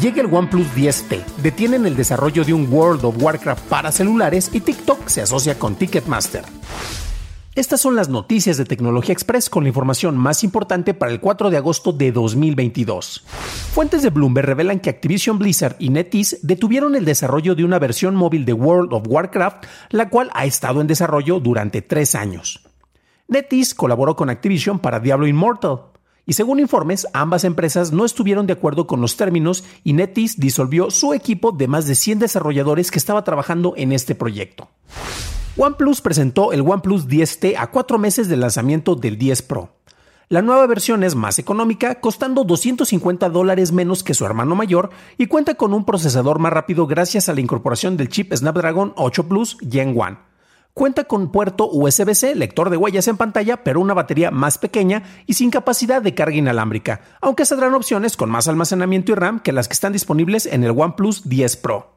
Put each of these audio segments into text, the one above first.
Llega el OnePlus 10T, detienen el desarrollo de un World of Warcraft para celulares y TikTok se asocia con Ticketmaster. Estas son las noticias de Tecnología Express con la información más importante para el 4 de agosto de 2022. Fuentes de Bloomberg revelan que Activision Blizzard y NetEase detuvieron el desarrollo de una versión móvil de World of Warcraft, la cual ha estado en desarrollo durante tres años. NetEase colaboró con Activision para Diablo Immortal, y según informes, ambas empresas no estuvieron de acuerdo con los términos y NetEase disolvió su equipo de más de 100 desarrolladores que estaba trabajando en este proyecto. OnePlus presentó el OnePlus 10T a cuatro meses del lanzamiento del 10 Pro. La nueva versión es más económica, costando 250 dólares menos que su hermano mayor y cuenta con un procesador más rápido gracias a la incorporación del chip Snapdragon 8 Plus Gen 1. Cuenta con puerto USB-C, lector de huellas en pantalla, pero una batería más pequeña y sin capacidad de carga inalámbrica, aunque saldrán opciones con más almacenamiento y RAM que las que están disponibles en el OnePlus 10 Pro.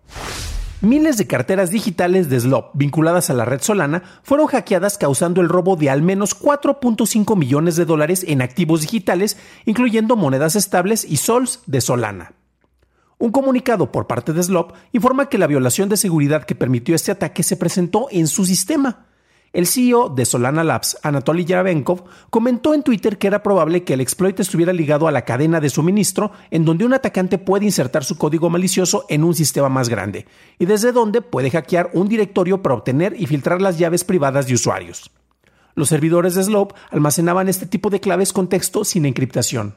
Miles de carteras digitales de Slop vinculadas a la red Solana fueron hackeadas causando el robo de al menos 4.5 millones de dólares en activos digitales, incluyendo monedas estables y sols de Solana. Un comunicado por parte de Slop informa que la violación de seguridad que permitió este ataque se presentó en su sistema. El CEO de Solana Labs, Anatoly Yarabenkov, comentó en Twitter que era probable que el exploit estuviera ligado a la cadena de suministro en donde un atacante puede insertar su código malicioso en un sistema más grande, y desde donde puede hackear un directorio para obtener y filtrar las llaves privadas de usuarios. Los servidores de Slope almacenaban este tipo de claves con texto sin encriptación.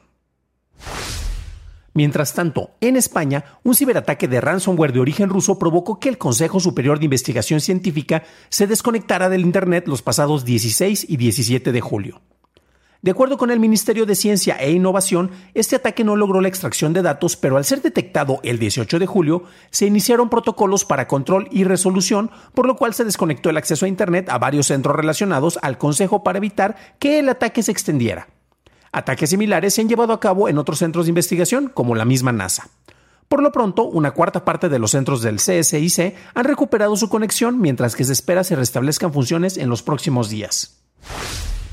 Mientras tanto, en España, un ciberataque de ransomware de origen ruso provocó que el Consejo Superior de Investigación Científica se desconectara del Internet los pasados 16 y 17 de julio. De acuerdo con el Ministerio de Ciencia e Innovación, este ataque no logró la extracción de datos, pero al ser detectado el 18 de julio, se iniciaron protocolos para control y resolución, por lo cual se desconectó el acceso a Internet a varios centros relacionados al Consejo para evitar que el ataque se extendiera. Ataques similares se han llevado a cabo en otros centros de investigación, como la misma NASA. Por lo pronto, una cuarta parte de los centros del CSIC han recuperado su conexión, mientras que se espera se restablezcan funciones en los próximos días.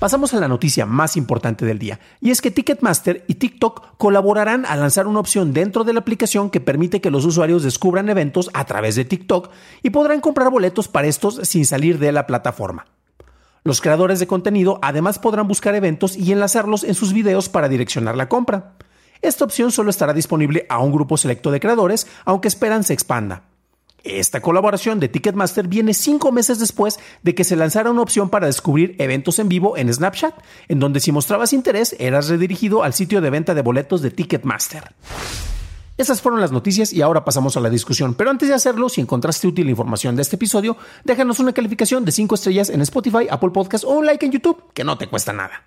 Pasamos a la noticia más importante del día, y es que Ticketmaster y TikTok colaborarán a lanzar una opción dentro de la aplicación que permite que los usuarios descubran eventos a través de TikTok y podrán comprar boletos para estos sin salir de la plataforma. Los creadores de contenido además podrán buscar eventos y enlazarlos en sus videos para direccionar la compra. Esta opción solo estará disponible a un grupo selecto de creadores, aunque esperan se expanda. Esta colaboración de Ticketmaster viene cinco meses después de que se lanzara una opción para descubrir eventos en vivo en Snapchat, en donde si mostrabas interés eras redirigido al sitio de venta de boletos de Ticketmaster. Esas fueron las noticias y ahora pasamos a la discusión. Pero antes de hacerlo, si encontraste útil la información de este episodio, déjanos una calificación de 5 estrellas en Spotify, Apple Podcast o un like en YouTube, que no te cuesta nada.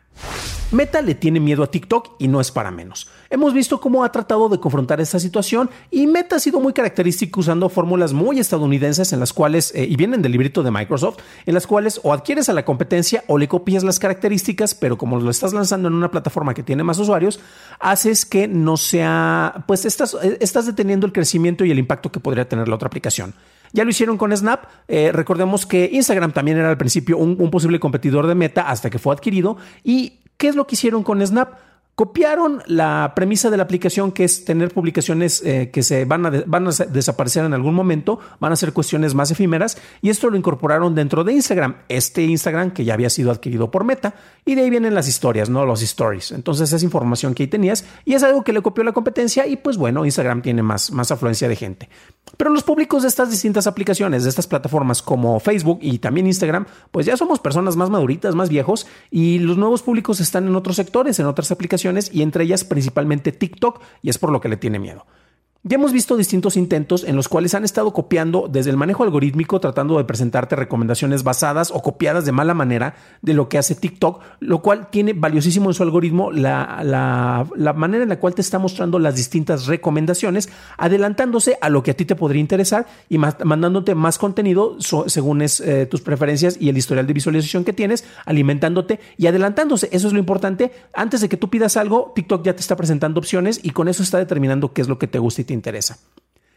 Meta le tiene miedo a TikTok y no es para menos. Hemos visto cómo ha tratado de confrontar esta situación y Meta ha sido muy característico usando fórmulas muy estadounidenses en las cuales, eh, y vienen del librito de Microsoft, en las cuales o adquieres a la competencia o le copias las características, pero como lo estás lanzando en una plataforma que tiene más usuarios, haces que no sea, pues estás, eh, estás deteniendo el crecimiento y el impacto que podría tener la otra aplicación. Ya lo hicieron con Snap. Eh, recordemos que Instagram también era al principio un, un, posible competidor de Meta hasta que fue adquirido. ¿Y qué es lo que hicieron con Snap? Copiaron la premisa de la aplicación que es tener publicaciones eh, que se van a, desaparecer en algún momento, van a ser cuestiones más efímeras y esto lo incorporaron dentro de Instagram, este Instagram que ya había sido adquirido por Meta y de ahí vienen las historias, no los stories. Entonces es información que ahí tenías y es algo que le copió la competencia y pues bueno, Instagram tiene más, más afluencia de gente. Pero los públicos de estas distintas aplicaciones, de estas plataformas como Facebook y también Instagram, pues ya somos personas más maduritas, más viejos y los nuevos públicos están en otros sectores, en otras aplicaciones y entre ellas principalmente TikTok y es por lo que le tiene miedo. Ya hemos visto distintos intentos en los cuales han estado copiando desde el manejo algorítmico, tratando de presentarte recomendaciones basadas o copiadas de mala manera de lo que hace TikTok, lo cual tiene valiosísimo en su algoritmo la, la, manera en la cual te está mostrando las distintas recomendaciones, adelantándose a lo que a ti te podría interesar y mandándote más contenido según es, eh, tus preferencias y el historial de visualización que tienes, alimentándote y adelantándose. Eso es lo importante. Antes de que tú pidas algo, TikTok ya te está presentando opciones y con eso está determinando qué es lo que te gusta y te interesa.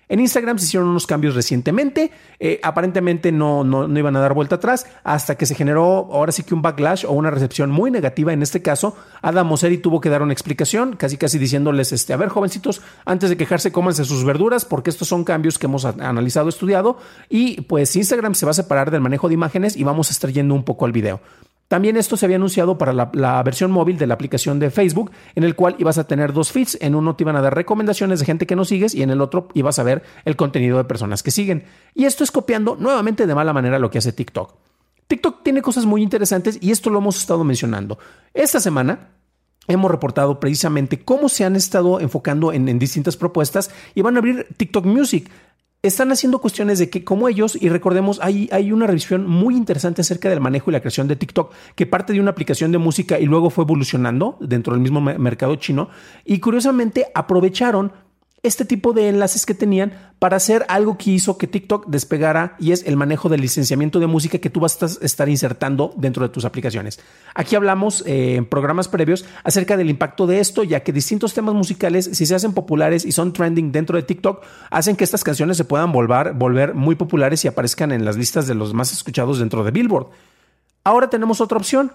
En Instagram se hicieron unos cambios recientemente, eh, aparentemente no, no, iban a dar vuelta atrás, hasta que se generó ahora sí que un backlash o una recepción muy negativa. En este caso, Adam Mosseri tuvo que dar una explicación, casi casi diciéndoles, este, a ver jovencitos, antes de quejarse, cómanse sus verduras, porque estos son cambios que hemos analizado, estudiado, y pues Instagram se va a separar del manejo de imágenes y vamos a estar yendo un poco al video. También esto se había anunciado para la, versión móvil de la aplicación de Facebook, en el cual ibas a tener dos feeds. En uno te iban a dar recomendaciones de gente que no sigues y en el otro ibas a ver el contenido de personas que siguen. Y esto es copiando nuevamente de mala manera lo que hace TikTok. TikTok tiene cosas muy interesantes y esto lo hemos estado mencionando. Esta semana hemos reportado precisamente cómo se han estado enfocando en, en, distintas propuestas y van a abrir TikTok Music están haciendo cuestiones de que como ellos, y recordemos, hay, hay una revisión muy interesante acerca del manejo y la creación de TikTok, que parte de una aplicación de música y luego fue evolucionando dentro del mismo mercado chino, y curiosamente aprovecharon este tipo de enlaces que tenían para hacer algo que hizo que TikTok despegara y es el manejo del licenciamiento de música que tú vas a estar insertando dentro de tus aplicaciones. Aquí hablamos eh, en programas previos acerca del impacto de esto, ya que distintos temas musicales, si se hacen populares y son trending dentro de TikTok, hacen que estas canciones se puedan volver, volver muy populares y aparezcan en las listas de los más escuchados dentro de Billboard. Ahora tenemos otra opción,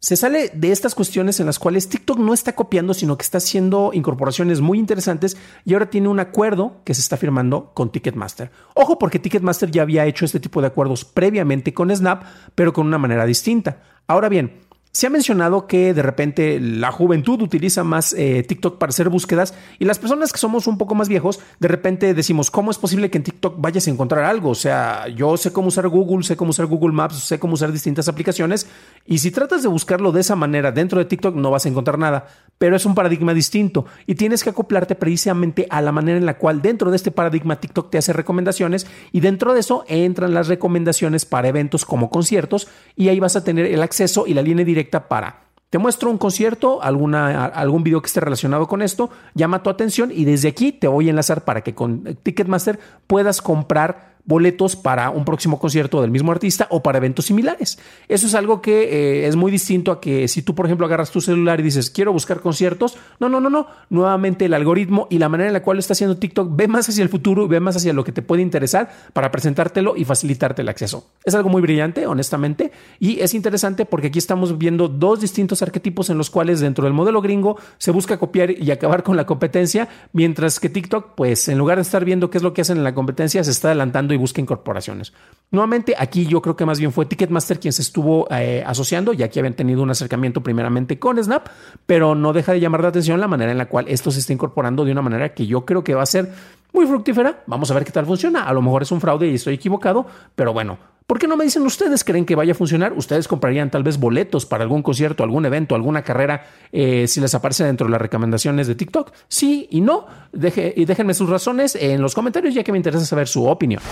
se sale de estas cuestiones en las cuales TikTok no está copiando, sino que está haciendo incorporaciones muy interesantes y ahora tiene un acuerdo que se está firmando con Ticketmaster. Ojo, porque Ticketmaster ya había hecho este tipo de acuerdos previamente con Snap, pero con una manera distinta. Ahora bien, se ha mencionado que de repente la juventud utiliza más eh, TikTok para hacer búsquedas y las personas que somos un poco más viejos, de repente decimos, ¿cómo es posible que en TikTok vayas a encontrar algo? O sea, yo sé cómo usar Google, sé cómo usar Google Maps, sé cómo usar distintas aplicaciones y si tratas de buscarlo de esa manera dentro de TikTok no vas a encontrar nada, pero es un paradigma distinto. Y tienes que acoplarte precisamente a la manera en la cual dentro de este paradigma TikTok te hace recomendaciones y dentro de eso entran las recomendaciones para eventos como conciertos y ahí vas a tener el acceso y la línea directa para te muestro un concierto, alguna, algún video que esté relacionado con esto, llama tu atención y desde aquí te voy a enlazar para que con Ticketmaster puedas comprar boletos para un próximo concierto del mismo artista o para eventos similares. Eso es algo que eh, es muy distinto a que si tú, por ejemplo, agarras tu celular y dices, quiero buscar conciertos, no, no, no, no. Nuevamente el algoritmo y la manera en la cual lo está haciendo TikTok ve más hacia el futuro ve más hacia lo que te puede interesar para presentártelo y facilitarte el acceso. Es algo muy brillante, honestamente, y es interesante porque aquí estamos viendo dos distintos arquetipos en los cuales dentro del modelo gringo se busca copiar y acabar con la competencia, mientras que TikTok, pues en lugar de estar viendo qué es lo que hacen en la competencia, se está adelantando y busca incorporaciones. Nuevamente, aquí yo creo que más bien fue Ticketmaster quien se estuvo eh, asociando, ya que habían tenido un acercamiento primeramente con Snap, pero no deja de llamar la atención la manera en la cual esto se está incorporando de una manera que yo creo que va a ser muy fructífera. Vamos a ver qué tal funciona. A lo mejor es un fraude y estoy equivocado, pero bueno, ¿Por qué no me dicen ustedes? ¿Creen que vaya a funcionar? ¿Ustedes comprarían tal vez boletos para algún concierto, algún evento, alguna carrera eh, si les aparece dentro de las recomendaciones de TikTok? Sí y no. Deje, y déjenme sus razones en los comentarios ya que me interesa saber su opinión.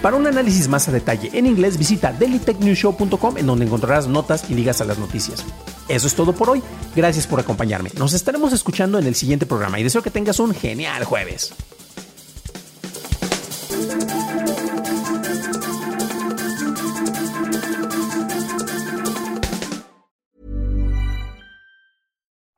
Para un análisis más a detalle en inglés, visita dailytechnewshow.com en donde encontrarás notas y ligas a las noticias. Eso es todo por hoy. Gracias por acompañarme. Nos estaremos escuchando en el siguiente programa y deseo que tengas un genial jueves.